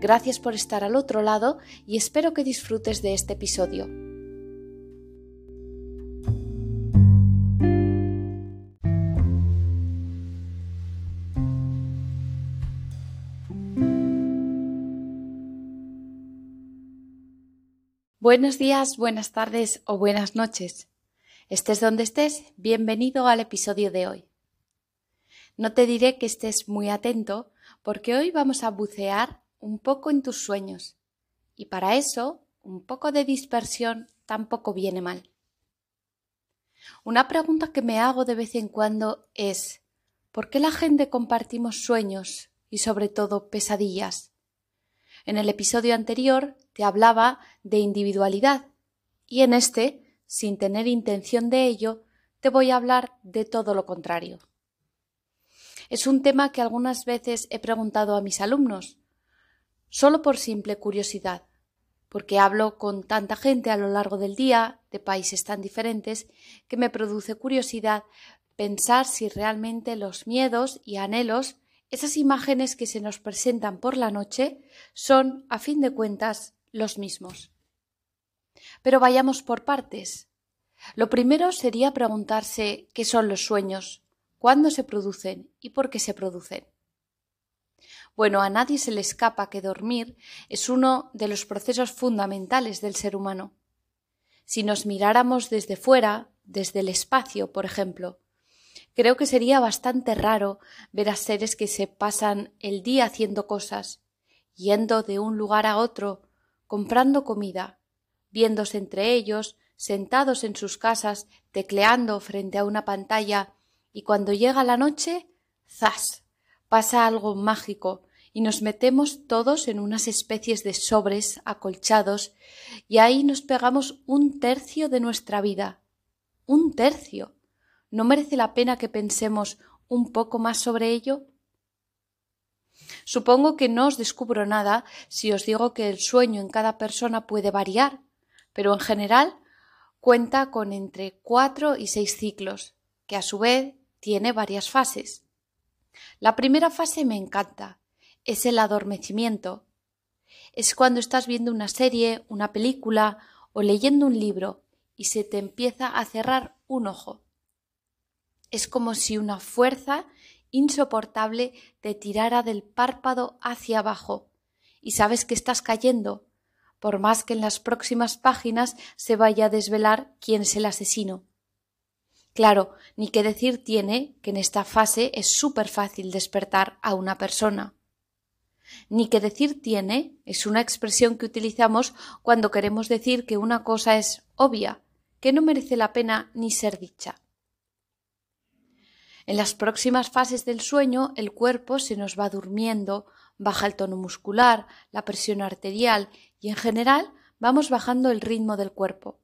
Gracias por estar al otro lado y espero que disfrutes de este episodio. Buenos días, buenas tardes o buenas noches. Estés donde estés, bienvenido al episodio de hoy. No te diré que estés muy atento porque hoy vamos a bucear un poco en tus sueños. Y para eso, un poco de dispersión tampoco viene mal. Una pregunta que me hago de vez en cuando es ¿por qué la gente compartimos sueños y sobre todo pesadillas? En el episodio anterior te hablaba de individualidad y en este, sin tener intención de ello, te voy a hablar de todo lo contrario. Es un tema que algunas veces he preguntado a mis alumnos, solo por simple curiosidad, porque hablo con tanta gente a lo largo del día, de países tan diferentes, que me produce curiosidad pensar si realmente los miedos y anhelos, esas imágenes que se nos presentan por la noche, son, a fin de cuentas, los mismos. Pero vayamos por partes. Lo primero sería preguntarse qué son los sueños, cuándo se producen y por qué se producen. Bueno, a nadie se le escapa que dormir es uno de los procesos fundamentales del ser humano. Si nos miráramos desde fuera, desde el espacio, por ejemplo, creo que sería bastante raro ver a seres que se pasan el día haciendo cosas, yendo de un lugar a otro, comprando comida, viéndose entre ellos, sentados en sus casas, tecleando frente a una pantalla, y cuando llega la noche, ¡zas! pasa algo mágico y nos metemos todos en unas especies de sobres acolchados y ahí nos pegamos un tercio de nuestra vida. Un tercio. ¿No merece la pena que pensemos un poco más sobre ello? Supongo que no os descubro nada si os digo que el sueño en cada persona puede variar, pero en general cuenta con entre cuatro y seis ciclos, que a su vez tiene varias fases. La primera fase me encanta. Es el adormecimiento. Es cuando estás viendo una serie, una película o leyendo un libro y se te empieza a cerrar un ojo. Es como si una fuerza insoportable te tirara del párpado hacia abajo y sabes que estás cayendo, por más que en las próximas páginas se vaya a desvelar quién es el asesino. Claro, ni qué decir tiene que en esta fase es súper fácil despertar a una persona. Ni qué decir tiene es una expresión que utilizamos cuando queremos decir que una cosa es obvia, que no merece la pena ni ser dicha. En las próximas fases del sueño el cuerpo se nos va durmiendo, baja el tono muscular, la presión arterial y en general vamos bajando el ritmo del cuerpo.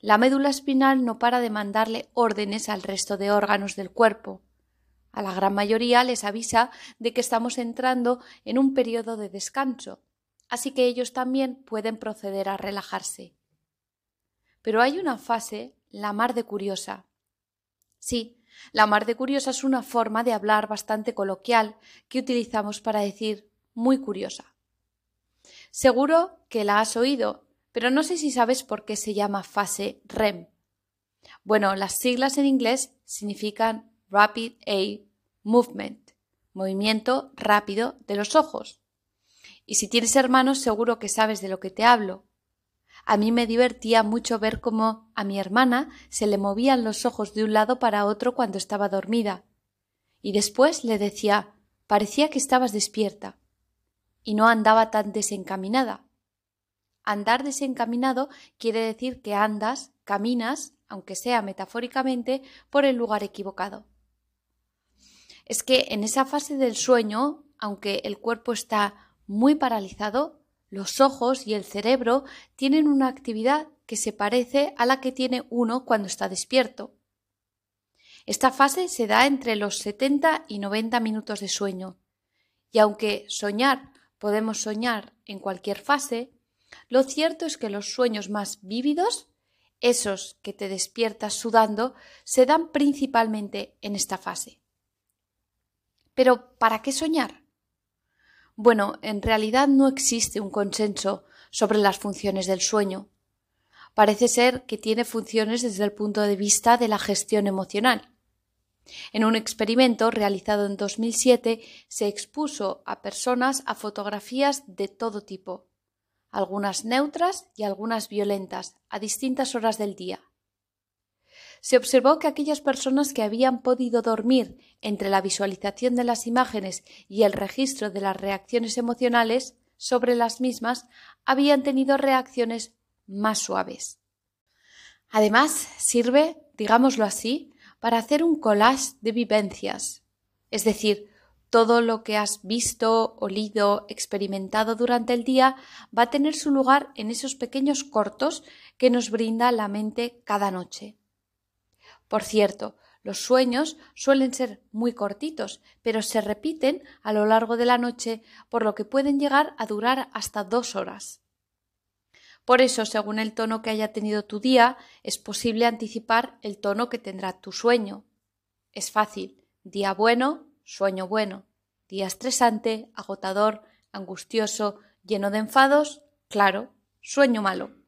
La médula espinal no para de mandarle órdenes al resto de órganos del cuerpo. A la gran mayoría les avisa de que estamos entrando en un periodo de descanso, así que ellos también pueden proceder a relajarse. Pero hay una fase, la mar de curiosa. Sí, la mar de curiosa es una forma de hablar bastante coloquial que utilizamos para decir muy curiosa. Seguro que la has oído pero no sé si sabes por qué se llama fase REM. Bueno, las siglas en inglés significan Rapid Eye Movement, movimiento rápido de los ojos. Y si tienes hermanos, seguro que sabes de lo que te hablo. A mí me divertía mucho ver cómo a mi hermana se le movían los ojos de un lado para otro cuando estaba dormida. Y después le decía parecía que estabas despierta. Y no andaba tan desencaminada. Andar desencaminado quiere decir que andas, caminas, aunque sea metafóricamente, por el lugar equivocado. Es que en esa fase del sueño, aunque el cuerpo está muy paralizado, los ojos y el cerebro tienen una actividad que se parece a la que tiene uno cuando está despierto. Esta fase se da entre los 70 y 90 minutos de sueño. Y aunque soñar podemos soñar en cualquier fase, lo cierto es que los sueños más vívidos, esos que te despiertas sudando, se dan principalmente en esta fase. Pero, ¿para qué soñar? Bueno, en realidad no existe un consenso sobre las funciones del sueño. Parece ser que tiene funciones desde el punto de vista de la gestión emocional. En un experimento realizado en 2007 se expuso a personas a fotografías de todo tipo, algunas neutras y algunas violentas, a distintas horas del día. Se observó que aquellas personas que habían podido dormir entre la visualización de las imágenes y el registro de las reacciones emocionales sobre las mismas habían tenido reacciones más suaves. Además, sirve, digámoslo así, para hacer un collage de vivencias, es decir, todo lo que has visto, olido, experimentado durante el día va a tener su lugar en esos pequeños cortos que nos brinda la mente cada noche. Por cierto, los sueños suelen ser muy cortitos, pero se repiten a lo largo de la noche, por lo que pueden llegar a durar hasta dos horas. Por eso, según el tono que haya tenido tu día, es posible anticipar el tono que tendrá tu sueño. Es fácil. Día bueno, sueño bueno. Día estresante, agotador, angustioso, lleno de enfados, claro, sueño malo.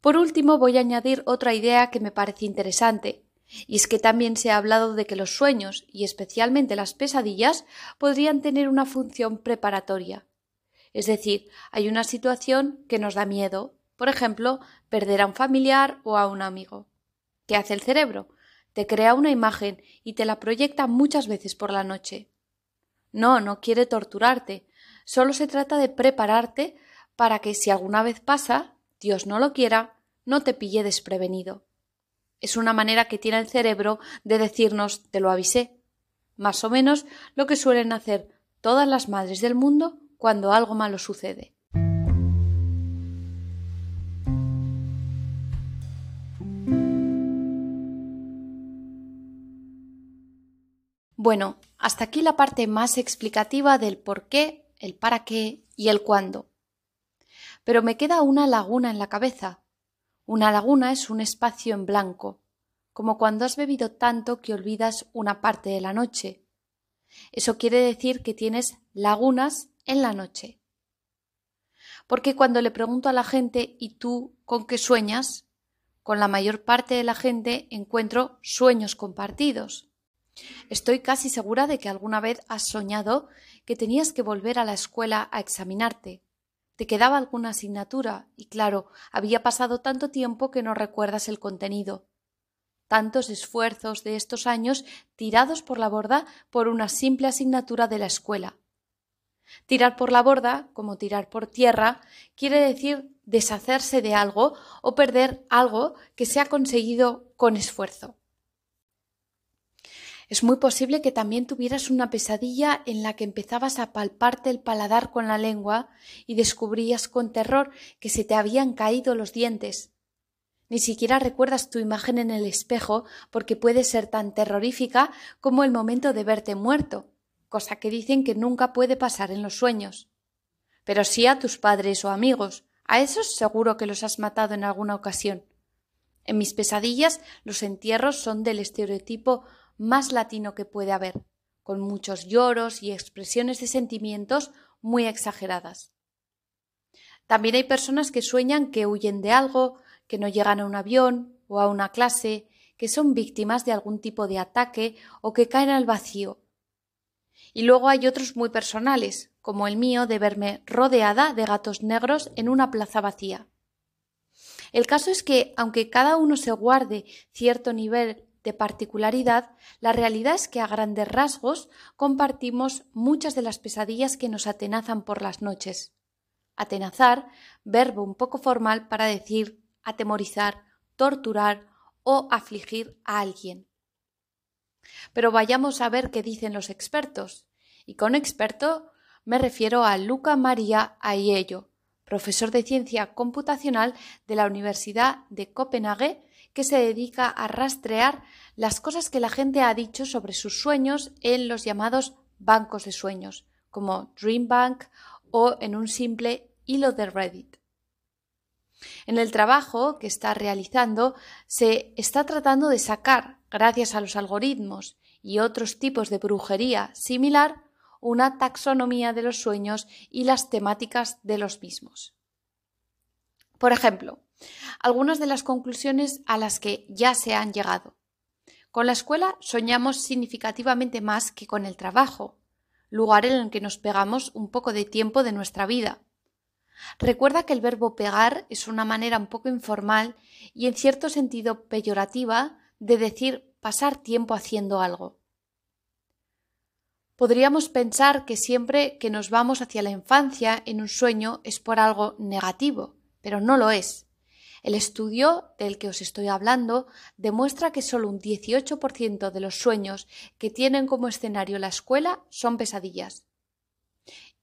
Por último, voy a añadir otra idea que me parece interesante, y es que también se ha hablado de que los sueños, y especialmente las pesadillas, podrían tener una función preparatoria. Es decir, hay una situación que nos da miedo, por ejemplo, perder a un familiar o a un amigo. ¿Qué hace el cerebro? Te crea una imagen y te la proyecta muchas veces por la noche. No, no quiere torturarte, solo se trata de prepararte para que si alguna vez pasa, Dios no lo quiera, no te pille desprevenido. Es una manera que tiene el cerebro de decirnos te lo avisé. Más o menos lo que suelen hacer todas las madres del mundo cuando algo malo sucede. Bueno, hasta aquí la parte más explicativa del por qué, el para qué y el cuándo. Pero me queda una laguna en la cabeza. Una laguna es un espacio en blanco, como cuando has bebido tanto que olvidas una parte de la noche. Eso quiere decir que tienes lagunas en la noche. Porque cuando le pregunto a la gente ¿y tú con qué sueñas? Con la mayor parte de la gente encuentro sueños compartidos. Estoy casi segura de que alguna vez has soñado que tenías que volver a la escuela a examinarte. Te quedaba alguna asignatura y claro, había pasado tanto tiempo que no recuerdas el contenido. Tantos esfuerzos de estos años tirados por la borda por una simple asignatura de la escuela. Tirar por la borda, como tirar por tierra, quiere decir deshacerse de algo o perder algo que se ha conseguido con esfuerzo. Es muy posible que también tuvieras una pesadilla en la que empezabas a palparte el paladar con la lengua y descubrías con terror que se te habían caído los dientes. Ni siquiera recuerdas tu imagen en el espejo porque puede ser tan terrorífica como el momento de verte muerto cosa que dicen que nunca puede pasar en los sueños. Pero sí a tus padres o amigos, a esos seguro que los has matado en alguna ocasión. En mis pesadillas los entierros son del estereotipo más latino que puede haber, con muchos lloros y expresiones de sentimientos muy exageradas. También hay personas que sueñan que huyen de algo, que no llegan a un avión o a una clase, que son víctimas de algún tipo de ataque o que caen al vacío, y luego hay otros muy personales, como el mío de verme rodeada de gatos negros en una plaza vacía. El caso es que, aunque cada uno se guarde cierto nivel de particularidad, la realidad es que a grandes rasgos compartimos muchas de las pesadillas que nos atenazan por las noches. Atenazar, verbo un poco formal para decir atemorizar, torturar o afligir a alguien. Pero vayamos a ver qué dicen los expertos. Y con experto Me refiero a Luca María Aiello, profesor de ciencia computacional de la Universidad de Copenhague, que se dedica a rastrear las cosas que la gente ha dicho sobre sus sueños en los llamados bancos de sueños, como Dream Bank o en un simple hilo de Reddit. En el trabajo que está realizando se está tratando de sacar, gracias a los algoritmos y otros tipos de brujería similar, una taxonomía de los sueños y las temáticas de los mismos. Por ejemplo, algunas de las conclusiones a las que ya se han llegado. Con la escuela soñamos significativamente más que con el trabajo, lugar en el que nos pegamos un poco de tiempo de nuestra vida. Recuerda que el verbo pegar es una manera un poco informal y en cierto sentido peyorativa de decir pasar tiempo haciendo algo. Podríamos pensar que siempre que nos vamos hacia la infancia en un sueño es por algo negativo, pero no lo es. El estudio del que os estoy hablando demuestra que solo un 18% de los sueños que tienen como escenario la escuela son pesadillas.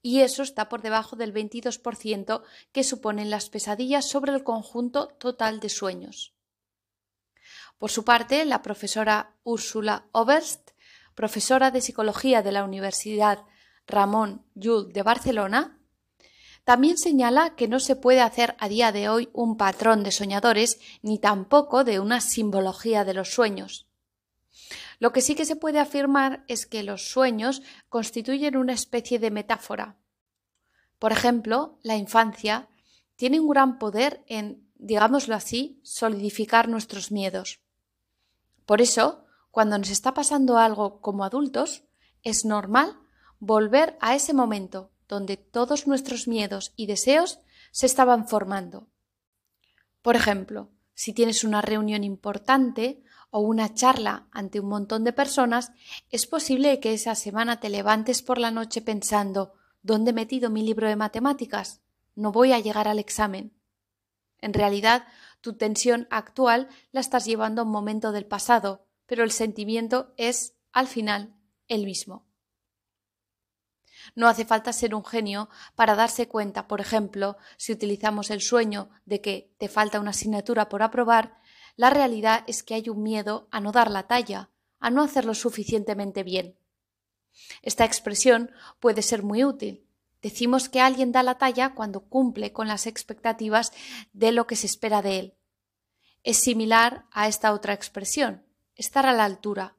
Y eso está por debajo del 22% que suponen las pesadillas sobre el conjunto total de sueños. Por su parte, la profesora Úrsula Oberst profesora de psicología de la Universidad Ramón Llull de Barcelona, también señala que no se puede hacer a día de hoy un patrón de soñadores ni tampoco de una simbología de los sueños. Lo que sí que se puede afirmar es que los sueños constituyen una especie de metáfora. Por ejemplo, la infancia tiene un gran poder en, digámoslo así, solidificar nuestros miedos. Por eso, cuando nos está pasando algo como adultos, es normal volver a ese momento donde todos nuestros miedos y deseos se estaban formando. Por ejemplo, si tienes una reunión importante o una charla ante un montón de personas, es posible que esa semana te levantes por la noche pensando ¿Dónde he metido mi libro de matemáticas? No voy a llegar al examen. En realidad, tu tensión actual la estás llevando a un momento del pasado, pero el sentimiento es, al final, el mismo. No hace falta ser un genio para darse cuenta, por ejemplo, si utilizamos el sueño de que te falta una asignatura por aprobar, la realidad es que hay un miedo a no dar la talla, a no hacerlo suficientemente bien. Esta expresión puede ser muy útil. Decimos que alguien da la talla cuando cumple con las expectativas de lo que se espera de él. Es similar a esta otra expresión estar a la altura.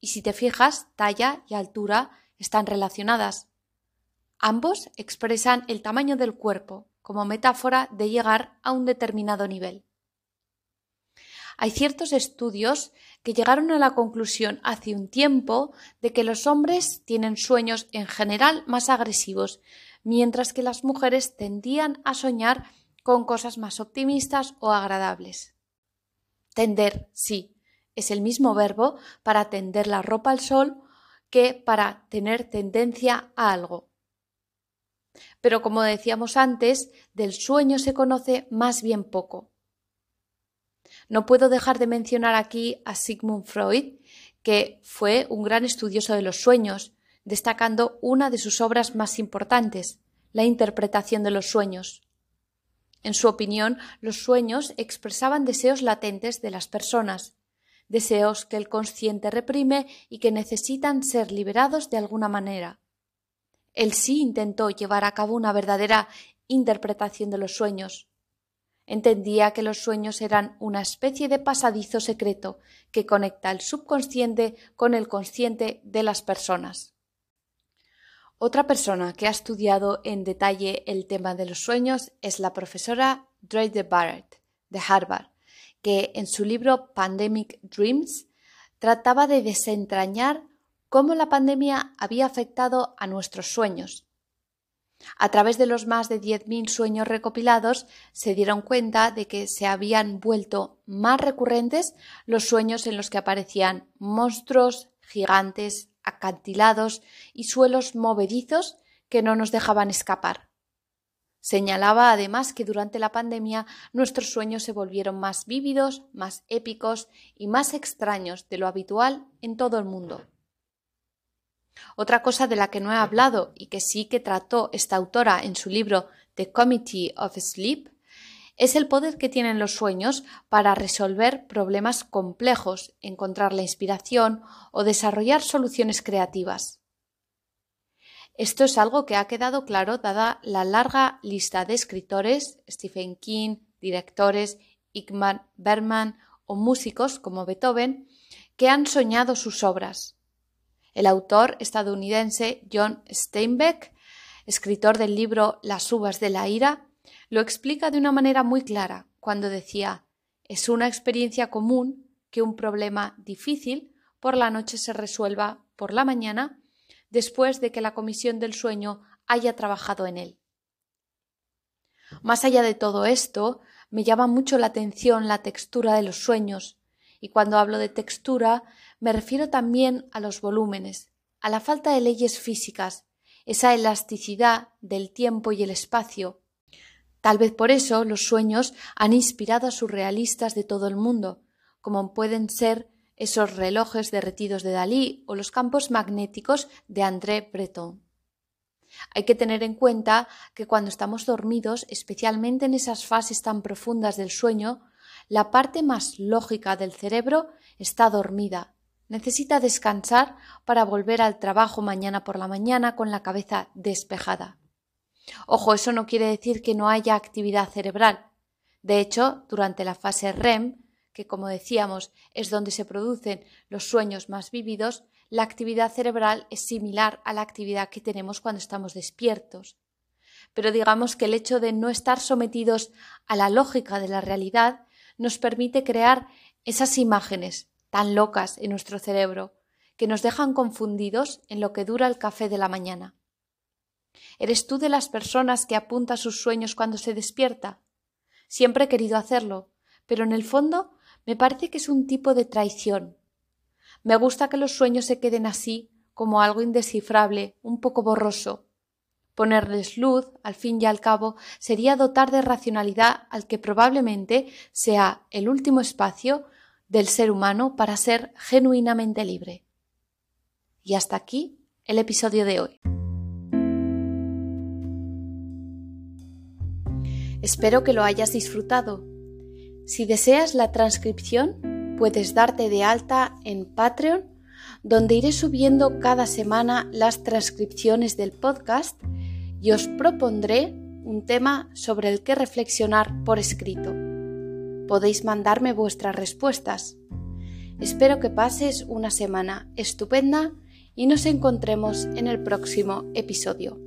Y si te fijas, talla y altura están relacionadas. Ambos expresan el tamaño del cuerpo como metáfora de llegar a un determinado nivel. Hay ciertos estudios que llegaron a la conclusión hace un tiempo de que los hombres tienen sueños en general más agresivos, mientras que las mujeres tendían a soñar con cosas más optimistas o agradables. Tender, sí, es el mismo verbo para tender la ropa al sol que para tener tendencia a algo. Pero como decíamos antes, del sueño se conoce más bien poco. No puedo dejar de mencionar aquí a Sigmund Freud, que fue un gran estudioso de los sueños, destacando una de sus obras más importantes, la interpretación de los sueños. En su opinión, los sueños expresaban deseos latentes de las personas, deseos que el consciente reprime y que necesitan ser liberados de alguna manera. Él sí intentó llevar a cabo una verdadera interpretación de los sueños. Entendía que los sueños eran una especie de pasadizo secreto que conecta el subconsciente con el consciente de las personas. Otra persona que ha estudiado en detalle el tema de los sueños es la profesora Drake Barrett de Harvard, que en su libro Pandemic Dreams trataba de desentrañar cómo la pandemia había afectado a nuestros sueños. A través de los más de 10.000 sueños recopilados, se dieron cuenta de que se habían vuelto más recurrentes los sueños en los que aparecían monstruos, gigantes, acantilados y suelos movedizos que no nos dejaban escapar. Señalaba además que durante la pandemia nuestros sueños se volvieron más vívidos, más épicos y más extraños de lo habitual en todo el mundo. Otra cosa de la que no he hablado y que sí que trató esta autora en su libro The Committee of Sleep es el poder que tienen los sueños para resolver problemas complejos, encontrar la inspiración o desarrollar soluciones creativas. Esto es algo que ha quedado claro dada la larga lista de escritores, Stephen King, directores, Igmar Berman o músicos como Beethoven, que han soñado sus obras. El autor estadounidense John Steinbeck, escritor del libro Las uvas de la ira, lo explica de una manera muy clara cuando decía es una experiencia común que un problema difícil por la noche se resuelva por la mañana después de que la comisión del sueño haya trabajado en él. Más allá de todo esto, me llama mucho la atención la textura de los sueños, y cuando hablo de textura me refiero también a los volúmenes, a la falta de leyes físicas, esa elasticidad del tiempo y el espacio. Tal vez por eso los sueños han inspirado a surrealistas de todo el mundo, como pueden ser esos relojes derretidos de Dalí o los campos magnéticos de André Breton. Hay que tener en cuenta que cuando estamos dormidos, especialmente en esas fases tan profundas del sueño, la parte más lógica del cerebro está dormida. Necesita descansar para volver al trabajo mañana por la mañana con la cabeza despejada. Ojo, eso no quiere decir que no haya actividad cerebral. De hecho, durante la fase REM, que como decíamos es donde se producen los sueños más vividos, la actividad cerebral es similar a la actividad que tenemos cuando estamos despiertos. Pero digamos que el hecho de no estar sometidos a la lógica de la realidad nos permite crear esas imágenes tan locas en nuestro cerebro que nos dejan confundidos en lo que dura el café de la mañana. ¿Eres tú de las personas que apunta sus sueños cuando se despierta? Siempre he querido hacerlo, pero en el fondo me parece que es un tipo de traición. Me gusta que los sueños se queden así, como algo indescifrable, un poco borroso. Ponerles luz, al fin y al cabo, sería dotar de racionalidad al que probablemente sea el último espacio del ser humano para ser genuinamente libre. Y hasta aquí el episodio de hoy. Espero que lo hayas disfrutado si deseas la transcripción, puedes darte de alta en Patreon, donde iré subiendo cada semana las transcripciones del podcast y os propondré un tema sobre el que reflexionar por escrito. Podéis mandarme vuestras respuestas. Espero que pases una semana estupenda y nos encontremos en el próximo episodio.